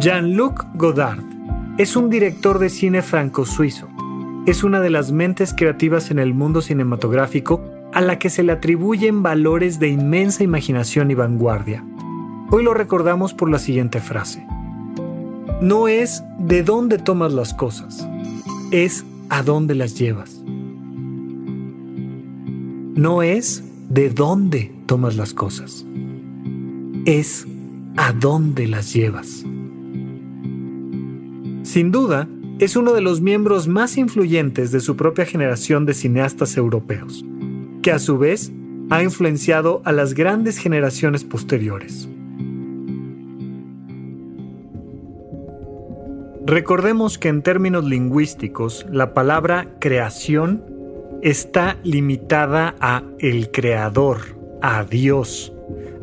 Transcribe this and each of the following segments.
Jean-Luc Godard es un director de cine franco-suizo. Es una de las mentes creativas en el mundo cinematográfico a la que se le atribuyen valores de inmensa imaginación y vanguardia. Hoy lo recordamos por la siguiente frase. No es de dónde tomas las cosas, es a dónde las llevas. No es de dónde tomas las cosas, es a dónde las llevas. Sin duda, es uno de los miembros más influyentes de su propia generación de cineastas europeos, que a su vez ha influenciado a las grandes generaciones posteriores. Recordemos que en términos lingüísticos la palabra creación está limitada a el creador, a Dios,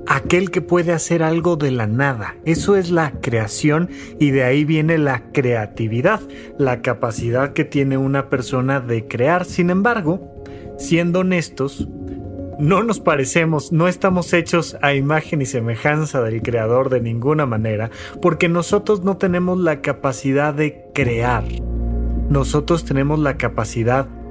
aquel que puede hacer algo de la nada. Eso es la creación y de ahí viene la creatividad, la capacidad que tiene una persona de crear. Sin embargo, siendo honestos, no nos parecemos, no estamos hechos a imagen y semejanza del creador de ninguna manera, porque nosotros no tenemos la capacidad de crear. Nosotros tenemos la capacidad de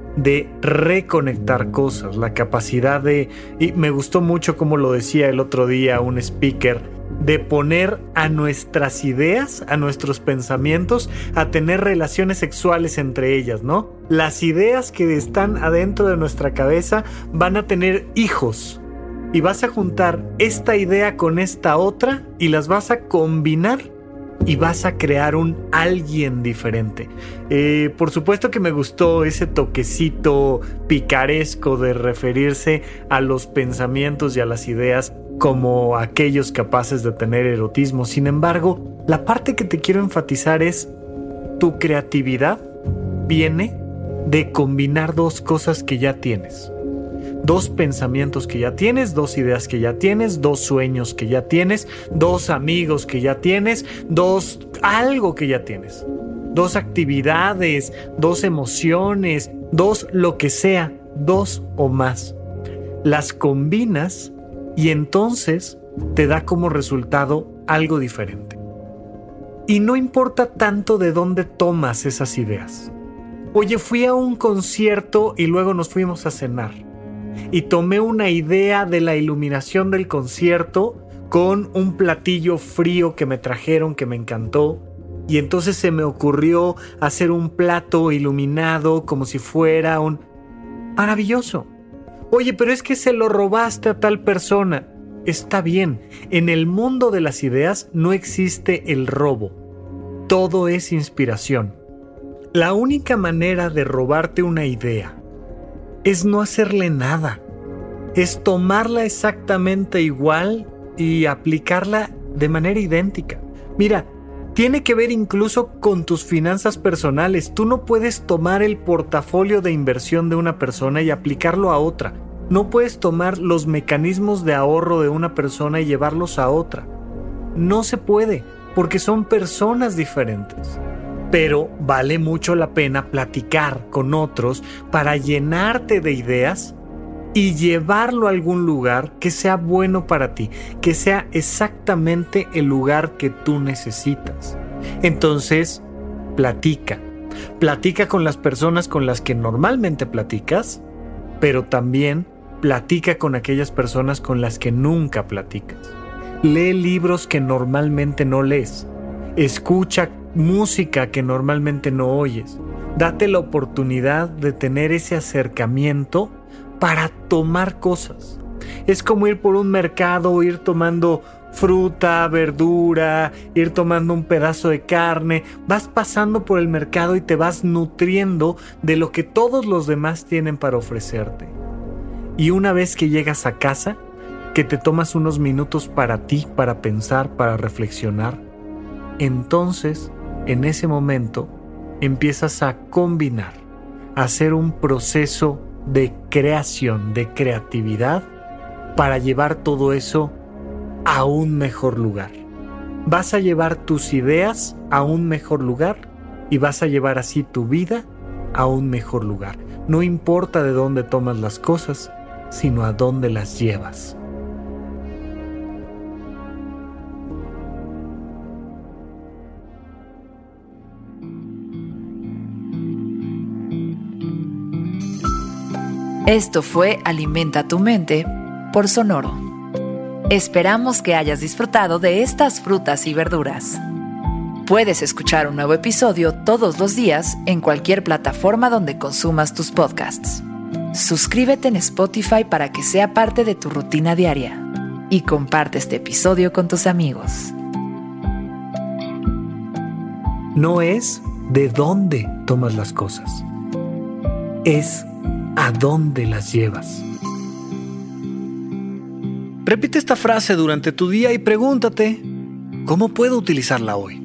reconectar cosas, la capacidad de, y me gustó mucho como lo decía el otro día un speaker, de poner a nuestras ideas, a nuestros pensamientos, a tener relaciones sexuales entre ellas, ¿no? Las ideas que están adentro de nuestra cabeza van a tener hijos. Y vas a juntar esta idea con esta otra y las vas a combinar y vas a crear un alguien diferente. Eh, por supuesto que me gustó ese toquecito picaresco de referirse a los pensamientos y a las ideas como aquellos capaces de tener erotismo. Sin embargo, la parte que te quiero enfatizar es tu creatividad viene de combinar dos cosas que ya tienes dos pensamientos que ya tienes, dos ideas que ya tienes, dos sueños que ya tienes, dos amigos que ya tienes, dos algo que ya tienes, dos actividades, dos emociones, dos lo que sea, dos o más. Las combinas y entonces te da como resultado algo diferente. Y no importa tanto de dónde tomas esas ideas. Oye, fui a un concierto y luego nos fuimos a cenar y tomé una idea de la iluminación del concierto con un platillo frío que me trajeron que me encantó. Y entonces se me ocurrió hacer un plato iluminado como si fuera un... Maravilloso. Oye, pero es que se lo robaste a tal persona. Está bien, en el mundo de las ideas no existe el robo. Todo es inspiración. La única manera de robarte una idea es no hacerle nada. Es tomarla exactamente igual y aplicarla de manera idéntica. Mira, tiene que ver incluso con tus finanzas personales. Tú no puedes tomar el portafolio de inversión de una persona y aplicarlo a otra. No puedes tomar los mecanismos de ahorro de una persona y llevarlos a otra. No se puede, porque son personas diferentes. Pero vale mucho la pena platicar con otros para llenarte de ideas y llevarlo a algún lugar que sea bueno para ti, que sea exactamente el lugar que tú necesitas. Entonces, platica. Platica con las personas con las que normalmente platicas, pero también platica con aquellas personas con las que nunca platicas. Lee libros que normalmente no lees. Escucha música que normalmente no oyes. Date la oportunidad de tener ese acercamiento para tomar cosas. Es como ir por un mercado, ir tomando fruta, verdura, ir tomando un pedazo de carne, vas pasando por el mercado y te vas nutriendo de lo que todos los demás tienen para ofrecerte. Y una vez que llegas a casa, que te tomas unos minutos para ti, para pensar, para reflexionar, entonces, en ese momento, empiezas a combinar, a hacer un proceso de creación, de creatividad, para llevar todo eso a un mejor lugar. Vas a llevar tus ideas a un mejor lugar y vas a llevar así tu vida a un mejor lugar. No importa de dónde tomas las cosas, sino a dónde las llevas. Esto fue Alimenta tu mente por Sonoro. Esperamos que hayas disfrutado de estas frutas y verduras. Puedes escuchar un nuevo episodio todos los días en cualquier plataforma donde consumas tus podcasts. Suscríbete en Spotify para que sea parte de tu rutina diaria y comparte este episodio con tus amigos. No es de dónde tomas las cosas, es a dónde las llevas. Repite esta frase durante tu día y pregúntate, ¿cómo puedo utilizarla hoy?